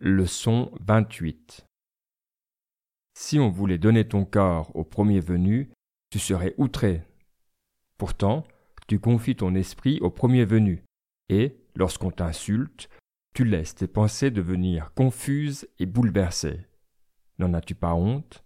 Leçon 28 Si on voulait donner ton corps au premier venu, tu serais outré. Pourtant, tu confies ton esprit au premier venu, et, lorsqu'on t'insulte, tu laisses tes pensées devenir confuses et bouleversées. N'en as-tu pas honte?